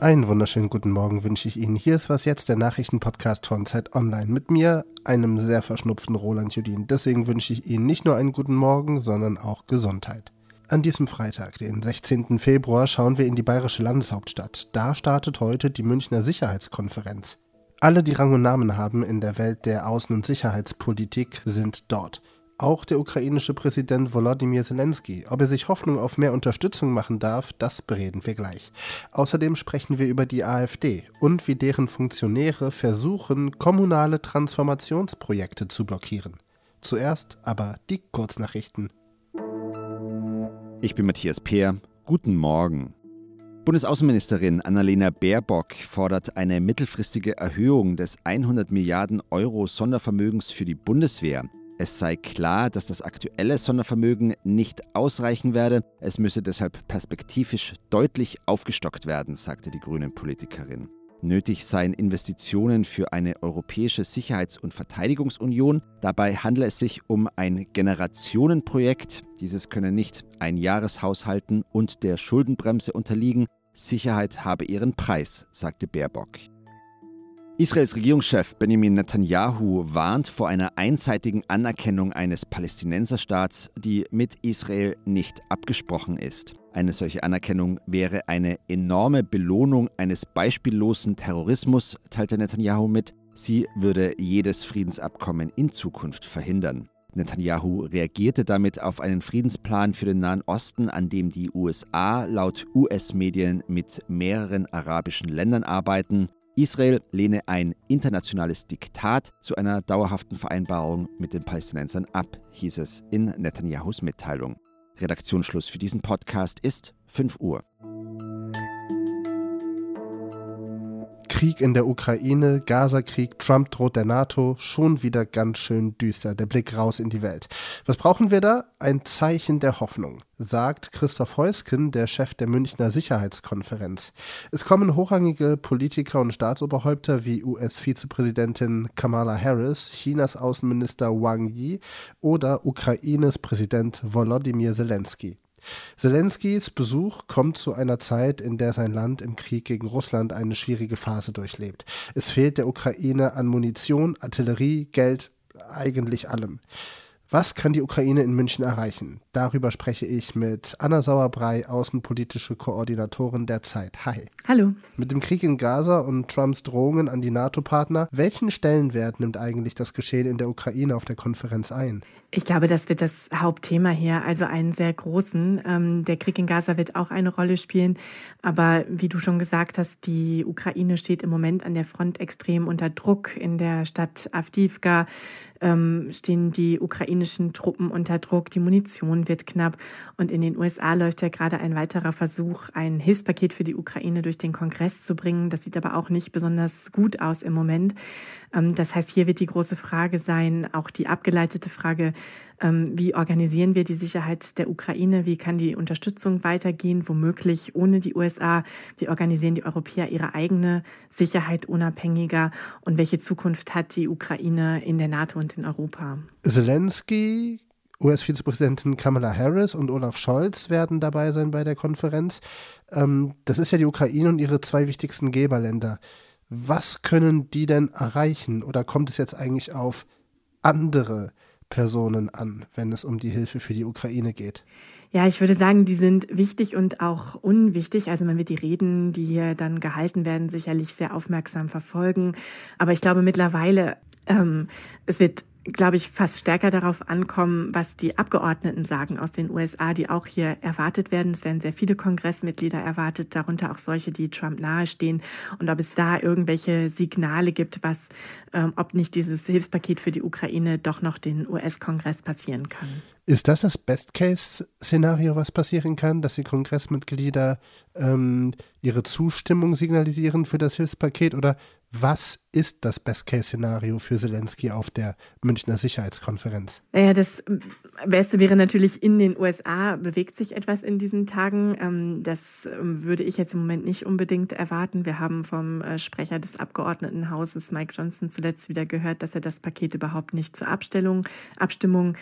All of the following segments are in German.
Einen wunderschönen guten Morgen wünsche ich Ihnen. Hier ist was jetzt, der Nachrichtenpodcast von Zeit Online. Mit mir, einem sehr verschnupften Roland Judin. Deswegen wünsche ich Ihnen nicht nur einen guten Morgen, sondern auch Gesundheit. An diesem Freitag, den 16. Februar, schauen wir in die bayerische Landeshauptstadt. Da startet heute die Münchner Sicherheitskonferenz. Alle, die Rang und Namen haben in der Welt der Außen- und Sicherheitspolitik, sind dort. Auch der ukrainische Präsident Volodymyr Zelensky. Ob er sich Hoffnung auf mehr Unterstützung machen darf, das bereden wir gleich. Außerdem sprechen wir über die AfD und wie deren Funktionäre versuchen, kommunale Transformationsprojekte zu blockieren. Zuerst aber die Kurznachrichten. Ich bin Matthias Peer. Guten Morgen. Bundesaußenministerin Annalena Baerbock fordert eine mittelfristige Erhöhung des 100 Milliarden Euro Sondervermögens für die Bundeswehr. Es sei klar, dass das aktuelle Sondervermögen nicht ausreichen werde. Es müsse deshalb perspektivisch deutlich aufgestockt werden, sagte die grünen Politikerin. Nötig seien Investitionen für eine europäische Sicherheits- und Verteidigungsunion. Dabei handle es sich um ein Generationenprojekt. Dieses könne nicht Einjahreshaushalten und der Schuldenbremse unterliegen. Sicherheit habe ihren Preis, sagte Baerbock. Israels Regierungschef Benjamin Netanyahu warnt vor einer einseitigen Anerkennung eines Palästinenserstaats, die mit Israel nicht abgesprochen ist. Eine solche Anerkennung wäre eine enorme Belohnung eines beispiellosen Terrorismus, teilte Netanyahu mit. Sie würde jedes Friedensabkommen in Zukunft verhindern. Netanyahu reagierte damit auf einen Friedensplan für den Nahen Osten, an dem die USA laut US-Medien mit mehreren arabischen Ländern arbeiten. Israel lehne ein internationales Diktat zu einer dauerhaften Vereinbarung mit den Palästinensern ab, hieß es in Netanyahus Mitteilung. Redaktionsschluss für diesen Podcast ist 5 Uhr. Krieg in der Ukraine, Gaza-Krieg, Trump droht der NATO, schon wieder ganz schön düster, der Blick raus in die Welt. Was brauchen wir da? Ein Zeichen der Hoffnung, sagt Christoph Heusken, der Chef der Münchner Sicherheitskonferenz. Es kommen hochrangige Politiker und Staatsoberhäupter wie US-Vizepräsidentin Kamala Harris, Chinas Außenminister Wang Yi oder Ukraines Präsident Volodymyr Zelensky. Zelenskys Besuch kommt zu einer Zeit, in der sein Land im Krieg gegen Russland eine schwierige Phase durchlebt. Es fehlt der Ukraine an Munition, Artillerie, Geld, eigentlich allem. Was kann die Ukraine in München erreichen? Darüber spreche ich mit Anna Sauerbrei, außenpolitische Koordinatorin der Zeit. Hi. Hallo. Mit dem Krieg in Gaza und Trumps Drohungen an die NATO-Partner, welchen Stellenwert nimmt eigentlich das Geschehen in der Ukraine auf der Konferenz ein? Ich glaube, das wird das Hauptthema hier, also einen sehr großen. Ähm, der Krieg in Gaza wird auch eine Rolle spielen. Aber wie du schon gesagt hast, die Ukraine steht im Moment an der Front extrem unter Druck. In der Stadt Avdivka ähm, stehen die ukrainischen Truppen unter Druck. Die Munition wird knapp. Und in den USA läuft ja gerade ein weiterer Versuch, ein Hilfspaket für die Ukraine durch den Kongress zu bringen. Das sieht aber auch nicht besonders gut aus im Moment. Ähm, das heißt, hier wird die große Frage sein, auch die abgeleitete Frage, ähm, wie organisieren wir die Sicherheit der Ukraine? Wie kann die Unterstützung weitergehen? Womöglich ohne die USA? Wie organisieren die Europäer ihre eigene Sicherheit unabhängiger? Und welche Zukunft hat die Ukraine in der NATO und in Europa? Zelensky US-Vizepräsidentin Kamala Harris und Olaf Scholz werden dabei sein bei der Konferenz. Ähm, das ist ja die Ukraine und ihre zwei wichtigsten Geberländer. Was können die denn erreichen? Oder kommt es jetzt eigentlich auf andere Personen an, wenn es um die Hilfe für die Ukraine geht? Ja, ich würde sagen, die sind wichtig und auch unwichtig. Also man wird die Reden, die hier dann gehalten werden, sicherlich sehr aufmerksam verfolgen. Aber ich glaube mittlerweile, ähm, es wird glaube ich, fast stärker darauf ankommen, was die Abgeordneten sagen aus den USA, die auch hier erwartet werden. Es werden sehr viele Kongressmitglieder erwartet, darunter auch solche, die Trump nahestehen. Und ob es da irgendwelche Signale gibt, was, ähm, ob nicht dieses Hilfspaket für die Ukraine doch noch den US-Kongress passieren kann. Ist das das Best-Case-Szenario, was passieren kann, dass die Kongressmitglieder ähm, ihre Zustimmung signalisieren für das Hilfspaket? Oder was ist das Best-Case-Szenario für Zelensky auf der Münchner Sicherheitskonferenz? Naja, das ähm, Beste wäre natürlich in den USA bewegt sich etwas in diesen Tagen. Ähm, das ähm, würde ich jetzt im Moment nicht unbedingt erwarten. Wir haben vom äh, Sprecher des Abgeordnetenhauses Mike Johnson zuletzt wieder gehört, dass er das Paket überhaupt nicht zur Abstellung, Abstimmung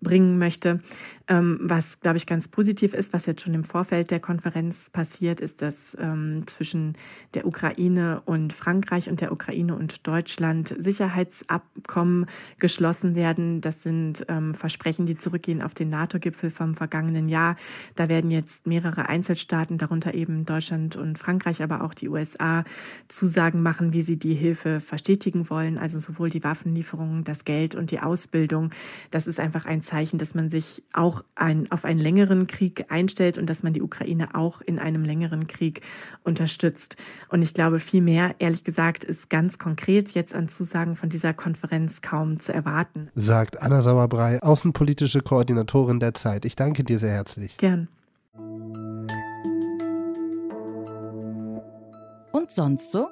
bringen möchte. Ähm, was, glaube ich, ganz positiv ist, was jetzt schon im Vorfeld der Konferenz passiert, ist, dass ähm, zwischen der Ukraine und Frankreich und der Ukraine und Deutschland Sicherheitsabkommen geschlossen werden. Das sind ähm, Versprechen, die zurückgehen auf den NATO-Gipfel vom vergangenen Jahr. Da werden jetzt mehrere Einzelstaaten, darunter eben Deutschland und Frankreich, aber auch die USA, Zusagen machen, wie sie die Hilfe verstetigen wollen. Also sowohl die Waffenlieferungen, das Geld und die Ausbildung. Das ist einfach ein Zeichen, dass man sich auch ein, auf einen längeren Krieg einstellt und dass man die Ukraine auch in einem längeren Krieg unterstützt. Und ich glaube, viel mehr, ehrlich gesagt, ist ganz konkret jetzt an Zusagen von dieser Konferenz kaum zu erwarten. Sagt Anna Sauerbrei, außenpolitische Koordinatorin der Zeit. Ich danke dir sehr herzlich. Gern. Und sonst so?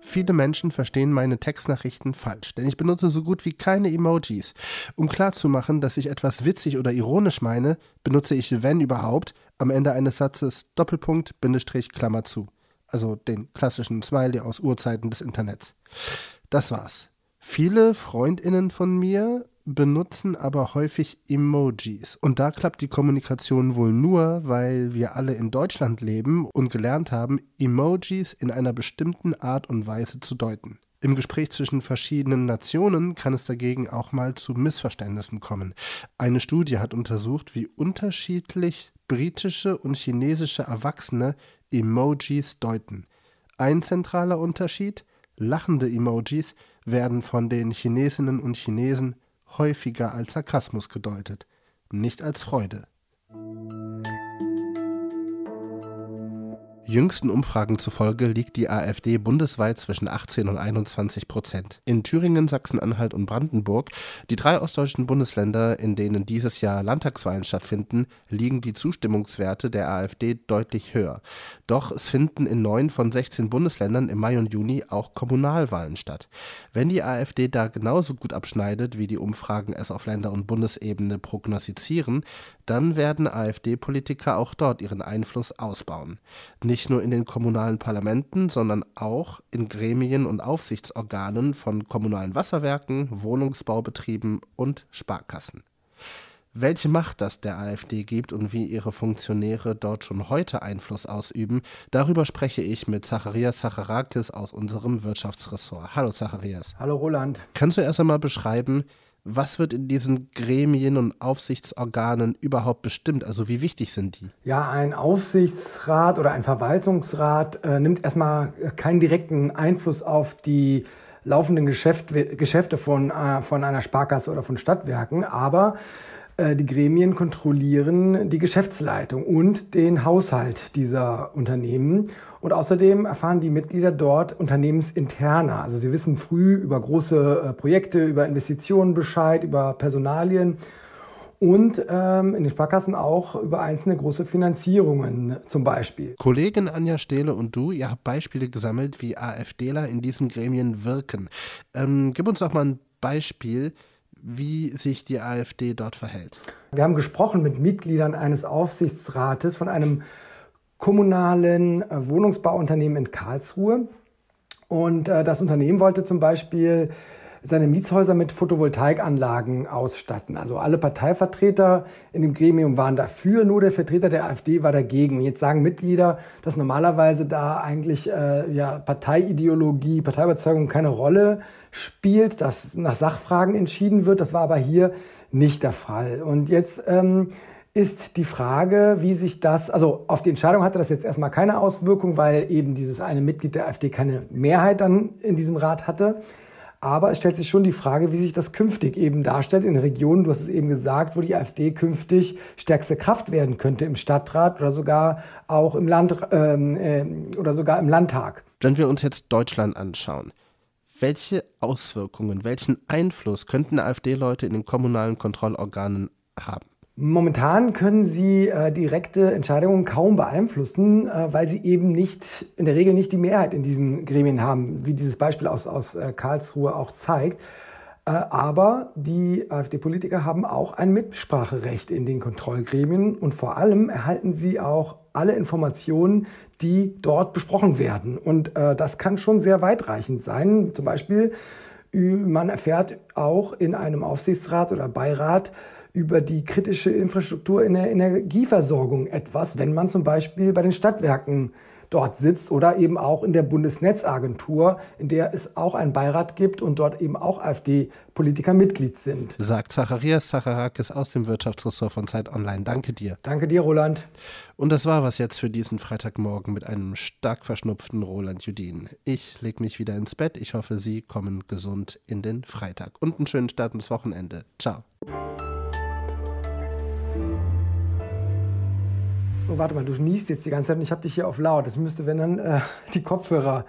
Viele Menschen verstehen meine Textnachrichten falsch, denn ich benutze so gut wie keine Emojis. Um klarzumachen, dass ich etwas witzig oder ironisch meine, benutze ich, wenn überhaupt, am Ende eines Satzes Doppelpunkt, Bindestrich, Klammer zu. Also den klassischen Smiley aus Urzeiten des Internets. Das war's. Viele Freundinnen von mir benutzen aber häufig Emojis. Und da klappt die Kommunikation wohl nur, weil wir alle in Deutschland leben und gelernt haben, Emojis in einer bestimmten Art und Weise zu deuten. Im Gespräch zwischen verschiedenen Nationen kann es dagegen auch mal zu Missverständnissen kommen. Eine Studie hat untersucht, wie unterschiedlich britische und chinesische Erwachsene Emojis deuten. Ein zentraler Unterschied, lachende Emojis werden von den Chinesinnen und Chinesen häufiger als Sarkasmus gedeutet, nicht als Freude. Jüngsten Umfragen zufolge liegt die AfD bundesweit zwischen 18 und 21 Prozent. In Thüringen, Sachsen-Anhalt und Brandenburg, die drei ostdeutschen Bundesländer, in denen dieses Jahr Landtagswahlen stattfinden, liegen die Zustimmungswerte der AfD deutlich höher. Doch es finden in neun von 16 Bundesländern im Mai und Juni auch Kommunalwahlen statt. Wenn die AfD da genauso gut abschneidet, wie die Umfragen es auf Länder- und Bundesebene prognostizieren, dann werden AfD-Politiker auch dort ihren Einfluss ausbauen. Nicht nur in den kommunalen Parlamenten, sondern auch in Gremien und Aufsichtsorganen von kommunalen Wasserwerken, Wohnungsbaubetrieben und Sparkassen. Welche Macht das der AfD gibt und wie ihre Funktionäre dort schon heute Einfluss ausüben, darüber spreche ich mit Zacharias Zacharakis aus unserem Wirtschaftsressort. Hallo Zacharias. Hallo Roland. Kannst du erst einmal beschreiben, was wird in diesen Gremien und Aufsichtsorganen überhaupt bestimmt? Also wie wichtig sind die? Ja, ein Aufsichtsrat oder ein Verwaltungsrat äh, nimmt erstmal keinen direkten Einfluss auf die laufenden Geschäft, Geschäfte von, äh, von einer Sparkasse oder von Stadtwerken, aber äh, die Gremien kontrollieren die Geschäftsleitung und den Haushalt dieser Unternehmen. Und außerdem erfahren die Mitglieder dort unternehmensinterner. Also sie wissen früh über große äh, Projekte, über Investitionen Bescheid, über Personalien und ähm, in den Sparkassen auch über einzelne große Finanzierungen zum Beispiel. Kollegin Anja Stehle und du, ihr habt Beispiele gesammelt, wie AfDler in diesen Gremien wirken. Ähm, gib uns doch mal ein Beispiel, wie sich die AfD dort verhält. Wir haben gesprochen mit Mitgliedern eines Aufsichtsrates von einem kommunalen äh, Wohnungsbauunternehmen in Karlsruhe. Und äh, das Unternehmen wollte zum Beispiel seine Mietshäuser mit Photovoltaikanlagen ausstatten. Also alle Parteivertreter in dem Gremium waren dafür, nur der Vertreter der AfD war dagegen. Und jetzt sagen Mitglieder, dass normalerweise da eigentlich äh, ja, Parteiideologie, Parteiüberzeugung keine Rolle spielt, dass nach Sachfragen entschieden wird. Das war aber hier nicht der Fall. Und jetzt ähm, ist die Frage, wie sich das, also auf die Entscheidung hatte das jetzt erstmal keine Auswirkung, weil eben dieses eine Mitglied der AfD keine Mehrheit dann in diesem Rat hatte. Aber es stellt sich schon die Frage, wie sich das künftig eben darstellt in Regionen, du hast es eben gesagt, wo die AfD künftig stärkste Kraft werden könnte im Stadtrat oder sogar auch im Land äh, oder sogar im Landtag. Wenn wir uns jetzt Deutschland anschauen, welche Auswirkungen, welchen Einfluss könnten AfD-Leute in den kommunalen Kontrollorganen haben? Momentan können sie äh, direkte Entscheidungen kaum beeinflussen, äh, weil sie eben nicht, in der Regel nicht die Mehrheit in diesen Gremien haben, wie dieses Beispiel aus, aus äh, Karlsruhe auch zeigt. Äh, aber die AfD-Politiker haben auch ein Mitspracherecht in den Kontrollgremien und vor allem erhalten sie auch alle Informationen, die dort besprochen werden. Und äh, das kann schon sehr weitreichend sein. Zum Beispiel, man erfährt auch in einem Aufsichtsrat oder Beirat, über die kritische Infrastruktur in der Energieversorgung etwas, wenn man zum Beispiel bei den Stadtwerken dort sitzt oder eben auch in der Bundesnetzagentur, in der es auch einen Beirat gibt und dort eben auch AfD-Politiker Mitglied sind. Sagt Zacharias Zacharakis aus dem Wirtschaftsressort von Zeit Online. Danke dir. Danke dir, Roland. Und das war was jetzt für diesen Freitagmorgen mit einem stark verschnupften Roland Judin. Ich leg mich wieder ins Bett. Ich hoffe, Sie kommen gesund in den Freitag. Und einen schönen Start ins Wochenende. Ciao. Oh, warte mal, du niest jetzt die ganze Zeit und ich habe dich hier auf laut. Das müsste, wenn dann, äh, die Kopfhörer